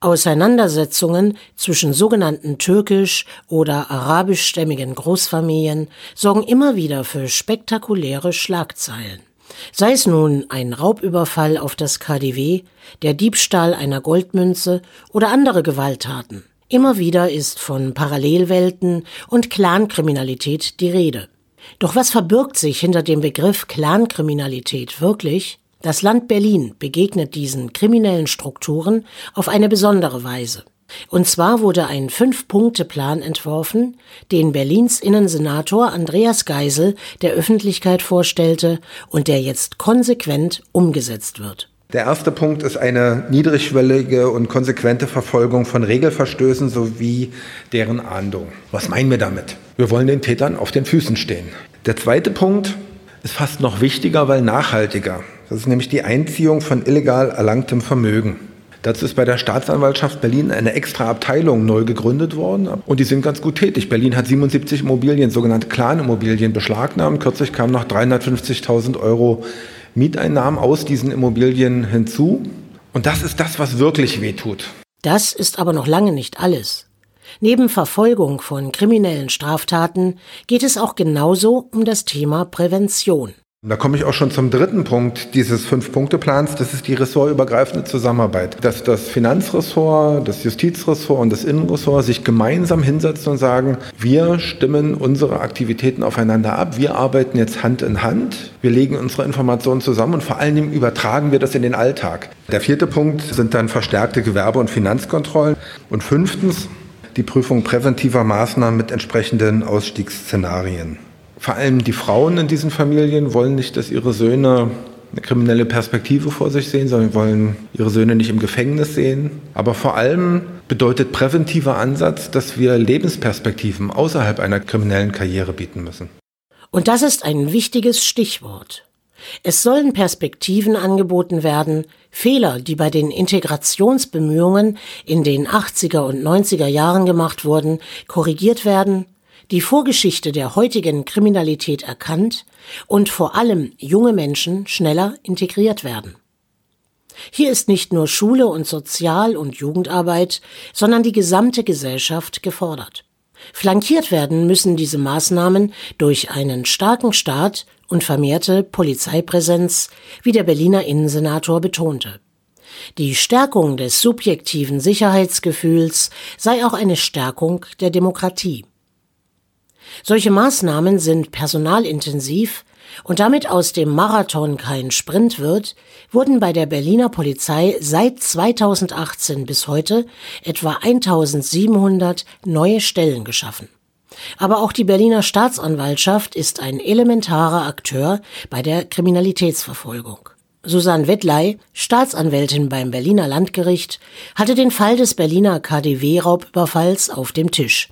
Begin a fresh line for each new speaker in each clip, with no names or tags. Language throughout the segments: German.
Auseinandersetzungen zwischen sogenannten türkisch oder arabischstämmigen Großfamilien sorgen immer wieder für spektakuläre Schlagzeilen. Sei es nun ein Raubüberfall auf das KDW, der Diebstahl einer Goldmünze oder andere Gewalttaten. Immer wieder ist von Parallelwelten und Clankriminalität die Rede. Doch was verbirgt sich hinter dem Begriff Clankriminalität wirklich? Das Land Berlin begegnet diesen kriminellen Strukturen auf eine besondere Weise. Und zwar wurde ein Fünf-Punkte-Plan entworfen, den Berlins Innensenator Andreas Geisel der Öffentlichkeit vorstellte und der jetzt konsequent umgesetzt wird.
Der erste Punkt ist eine niedrigschwellige und konsequente Verfolgung von Regelverstößen sowie deren Ahndung. Was meinen wir damit? Wir wollen den Tätern auf den Füßen stehen. Der zweite Punkt ist fast noch wichtiger, weil nachhaltiger. Das ist nämlich die Einziehung von illegal erlangtem Vermögen. Dazu ist bei der Staatsanwaltschaft Berlin eine extra Abteilung neu gegründet worden und die sind ganz gut tätig. Berlin hat 77 Immobilien, sogenannte Clan-Immobilien, beschlagnahmt. Kürzlich kamen noch 350.000 Euro Mieteinnahmen aus diesen Immobilien hinzu. Und das ist das, was wirklich wehtut.
Das ist aber noch lange nicht alles. Neben Verfolgung von kriminellen Straftaten geht es auch genauso um das Thema Prävention.
Da komme ich auch schon zum dritten Punkt dieses Fünf-Punkte-Plans. Das ist die ressortübergreifende Zusammenarbeit. Dass das Finanzressort, das Justizressort und das Innenressort sich gemeinsam hinsetzen und sagen, wir stimmen unsere Aktivitäten aufeinander ab. Wir arbeiten jetzt Hand in Hand. Wir legen unsere Informationen zusammen und vor allen Dingen übertragen wir das in den Alltag. Der vierte Punkt sind dann verstärkte Gewerbe- und Finanzkontrollen. Und fünftens die Prüfung präventiver Maßnahmen mit entsprechenden Ausstiegsszenarien. Vor allem die Frauen in diesen Familien wollen nicht, dass ihre Söhne eine kriminelle Perspektive vor sich sehen, sondern wollen ihre Söhne nicht im Gefängnis sehen. Aber vor allem bedeutet präventiver Ansatz, dass wir Lebensperspektiven außerhalb einer kriminellen Karriere bieten müssen.
Und das ist ein wichtiges Stichwort. Es sollen Perspektiven angeboten werden, Fehler, die bei den Integrationsbemühungen in den 80er und 90er Jahren gemacht wurden, korrigiert werden die Vorgeschichte der heutigen Kriminalität erkannt und vor allem junge Menschen schneller integriert werden. Hier ist nicht nur Schule und Sozial- und Jugendarbeit, sondern die gesamte Gesellschaft gefordert. Flankiert werden müssen diese Maßnahmen durch einen starken Staat und vermehrte Polizeipräsenz, wie der Berliner Innensenator betonte. Die Stärkung des subjektiven Sicherheitsgefühls sei auch eine Stärkung der Demokratie. Solche Maßnahmen sind personalintensiv und damit aus dem Marathon kein Sprint wird, wurden bei der Berliner Polizei seit 2018 bis heute etwa 1700 neue Stellen geschaffen. Aber auch die Berliner Staatsanwaltschaft ist ein elementarer Akteur bei der Kriminalitätsverfolgung. Susanne Wettley, Staatsanwältin beim Berliner Landgericht, hatte den Fall des Berliner KDW-Raubüberfalls auf dem Tisch.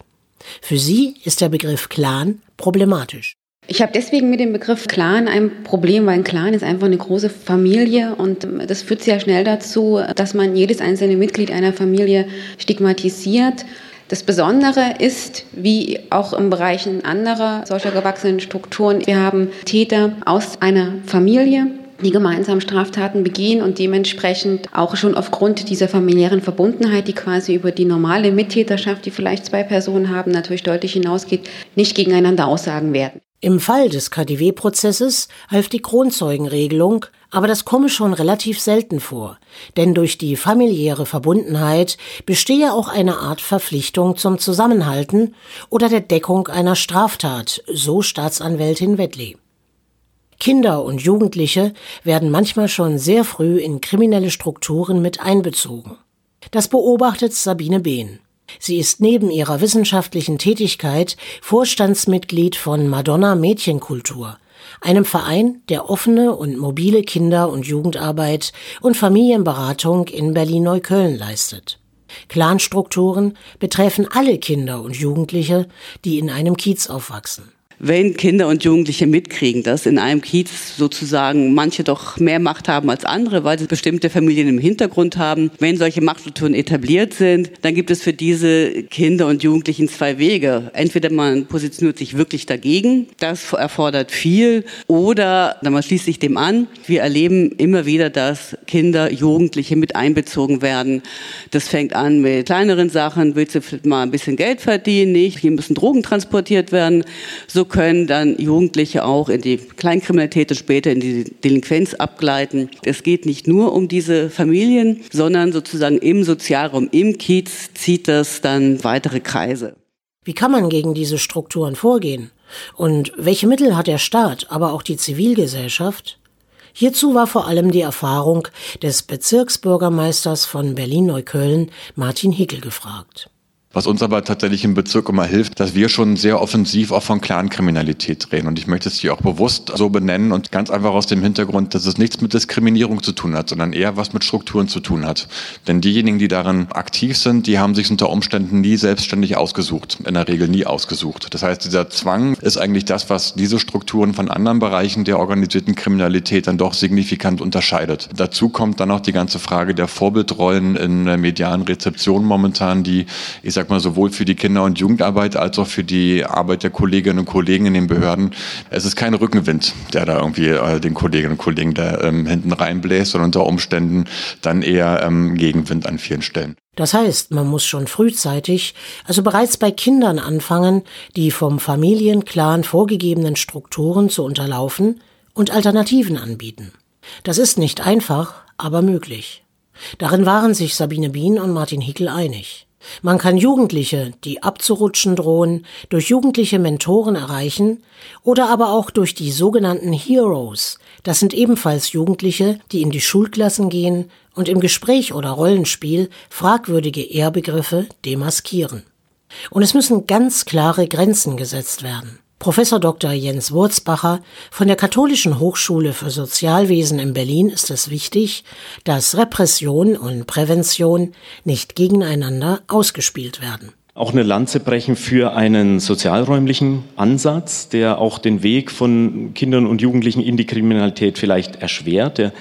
Für sie ist der Begriff Clan problematisch.
Ich habe deswegen mit dem Begriff Clan ein Problem, weil ein Clan ist einfach eine große Familie und das führt sehr schnell dazu, dass man jedes einzelne Mitglied einer Familie stigmatisiert. Das Besondere ist, wie auch im Bereich anderer solcher gewachsenen Strukturen, wir haben Täter aus einer Familie, die gemeinsam Straftaten begehen und dementsprechend auch schon aufgrund dieser familiären Verbundenheit, die quasi über die normale Mittäterschaft, die vielleicht zwei Personen haben, natürlich deutlich hinausgeht, nicht gegeneinander aussagen werden.
Im Fall des KDW-Prozesses half die Kronzeugenregelung, aber das komme schon relativ selten vor, denn durch die familiäre Verbundenheit bestehe auch eine Art Verpflichtung zum Zusammenhalten oder der Deckung einer Straftat, so Staatsanwältin Wettley. Kinder und Jugendliche werden manchmal schon sehr früh in kriminelle Strukturen mit einbezogen. Das beobachtet Sabine Behn. Sie ist neben ihrer wissenschaftlichen Tätigkeit Vorstandsmitglied von Madonna Mädchenkultur, einem Verein, der offene und mobile Kinder- und Jugendarbeit und Familienberatung in Berlin-Neukölln leistet. Clanstrukturen betreffen alle Kinder und Jugendliche, die in einem Kiez aufwachsen.
Wenn Kinder und Jugendliche mitkriegen, dass in einem Kiez sozusagen manche doch mehr Macht haben als andere, weil sie bestimmte Familien im Hintergrund haben, wenn solche Machtstrukturen etabliert sind, dann gibt es für diese Kinder und Jugendlichen zwei Wege. Entweder man positioniert sich wirklich dagegen, das erfordert viel, oder man schließt sich dem an. Wir erleben immer wieder, dass Kinder, Jugendliche mit einbezogen werden. Das fängt an mit kleineren Sachen, willst du mal ein bisschen Geld verdienen, nicht, hier müssen Drogen transportiert werden. So können dann Jugendliche auch in die Kleinkriminalität und später in die Delinquenz abgleiten. Es geht nicht nur um diese Familien, sondern sozusagen im Sozialraum, im Kiez zieht das dann weitere Kreise.
Wie kann man gegen diese Strukturen vorgehen? Und welche Mittel hat der Staat, aber auch die Zivilgesellschaft? Hierzu war vor allem die Erfahrung des Bezirksbürgermeisters von Berlin-Neukölln, Martin Hickel, gefragt.
Was uns aber tatsächlich im Bezirk immer hilft, dass wir schon sehr offensiv auch von Clankriminalität reden. Und ich möchte es hier auch bewusst so benennen und ganz einfach aus dem Hintergrund, dass es nichts mit Diskriminierung zu tun hat, sondern eher was mit Strukturen zu tun hat. Denn diejenigen, die darin aktiv sind, die haben sich unter Umständen nie selbstständig ausgesucht. In der Regel nie ausgesucht. Das heißt, dieser Zwang ist eigentlich das, was diese Strukturen von anderen Bereichen der organisierten Kriminalität dann doch signifikant unterscheidet. Dazu kommt dann auch die ganze Frage der Vorbildrollen in der medialen Rezeption momentan, die, ich sag sag mal, sowohl für die Kinder- und Jugendarbeit als auch für die Arbeit der Kolleginnen und Kollegen in den Behörden. Es ist kein Rückenwind, der da irgendwie äh, den Kolleginnen und Kollegen da ähm, hinten reinbläst, sondern unter Umständen dann eher ähm, Gegenwind an vielen Stellen.
Das heißt, man muss schon frühzeitig, also bereits bei Kindern anfangen, die vom Familienclan vorgegebenen Strukturen zu unterlaufen und Alternativen anbieten. Das ist nicht einfach, aber möglich. Darin waren sich Sabine Bien und Martin Hickel einig. Man kann Jugendliche, die abzurutschen drohen, durch jugendliche Mentoren erreichen oder aber auch durch die sogenannten Heroes. Das sind ebenfalls Jugendliche, die in die Schulklassen gehen und im Gespräch oder Rollenspiel fragwürdige Ehrbegriffe demaskieren. Und es müssen ganz klare Grenzen gesetzt werden. Professor Dr. Jens Wurzbacher von der Katholischen Hochschule für Sozialwesen in Berlin ist es wichtig, dass Repression und Prävention nicht gegeneinander ausgespielt werden
auch eine Lanze brechen für einen sozialräumlichen Ansatz, der auch den Weg von Kindern und Jugendlichen in die Kriminalität vielleicht erschwert, der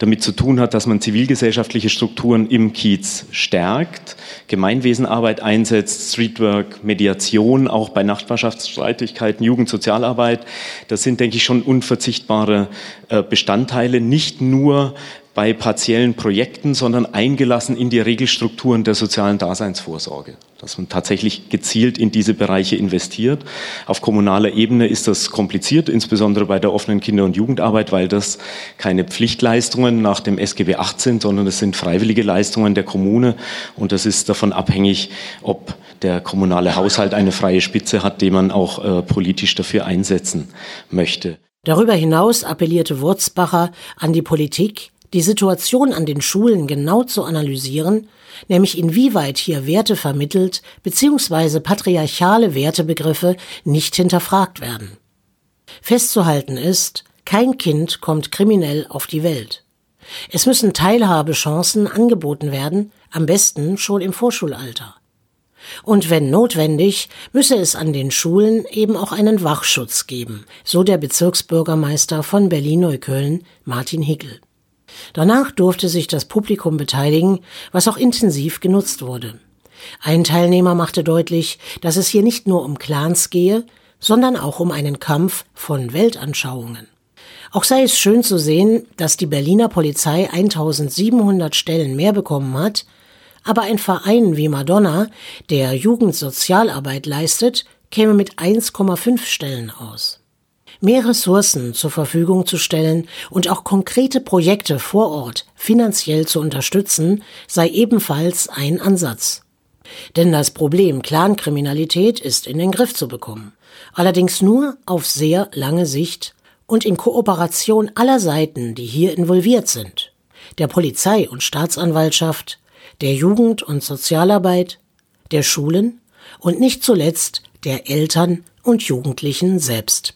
damit zu tun hat, dass man zivilgesellschaftliche Strukturen im Kiez stärkt, Gemeinwesenarbeit einsetzt, Streetwork, Mediation, auch bei Nachbarschaftsstreitigkeiten, Jugendsozialarbeit. Das sind, denke ich, schon unverzichtbare äh, Bestandteile, nicht nur bei partiellen Projekten, sondern eingelassen in die Regelstrukturen der sozialen Daseinsvorsorge. Dass man tatsächlich gezielt in diese Bereiche investiert. Auf kommunaler Ebene ist das kompliziert, insbesondere bei der offenen Kinder- und Jugendarbeit, weil das keine Pflichtleistungen nach dem SGB 8 sind, sondern es sind freiwillige Leistungen der Kommune und das ist davon abhängig, ob der kommunale Haushalt eine freie Spitze hat, die man auch äh, politisch dafür einsetzen möchte.
Darüber hinaus appellierte Wurzbacher an die Politik, die Situation an den Schulen genau zu analysieren, nämlich inwieweit hier Werte vermittelt bzw. patriarchale Wertebegriffe nicht hinterfragt werden. Festzuhalten ist, kein Kind kommt kriminell auf die Welt. Es müssen Teilhabechancen angeboten werden, am besten schon im Vorschulalter. Und wenn notwendig, müsse es an den Schulen eben auch einen Wachschutz geben, so der Bezirksbürgermeister von Berlin-Neukölln, Martin Hickel. Danach durfte sich das Publikum beteiligen, was auch intensiv genutzt wurde. Ein Teilnehmer machte deutlich, dass es hier nicht nur um Clans gehe, sondern auch um einen Kampf von Weltanschauungen. Auch sei es schön zu sehen, dass die Berliner Polizei 1700 Stellen mehr bekommen hat, aber ein Verein wie Madonna, der Jugendsozialarbeit leistet, käme mit 1,5 Stellen aus mehr Ressourcen zur Verfügung zu stellen und auch konkrete Projekte vor Ort finanziell zu unterstützen, sei ebenfalls ein Ansatz. Denn das Problem Clankriminalität ist in den Griff zu bekommen. Allerdings nur auf sehr lange Sicht und in Kooperation aller Seiten, die hier involviert sind. Der Polizei und Staatsanwaltschaft, der Jugend- und Sozialarbeit, der Schulen und nicht zuletzt der Eltern und Jugendlichen selbst.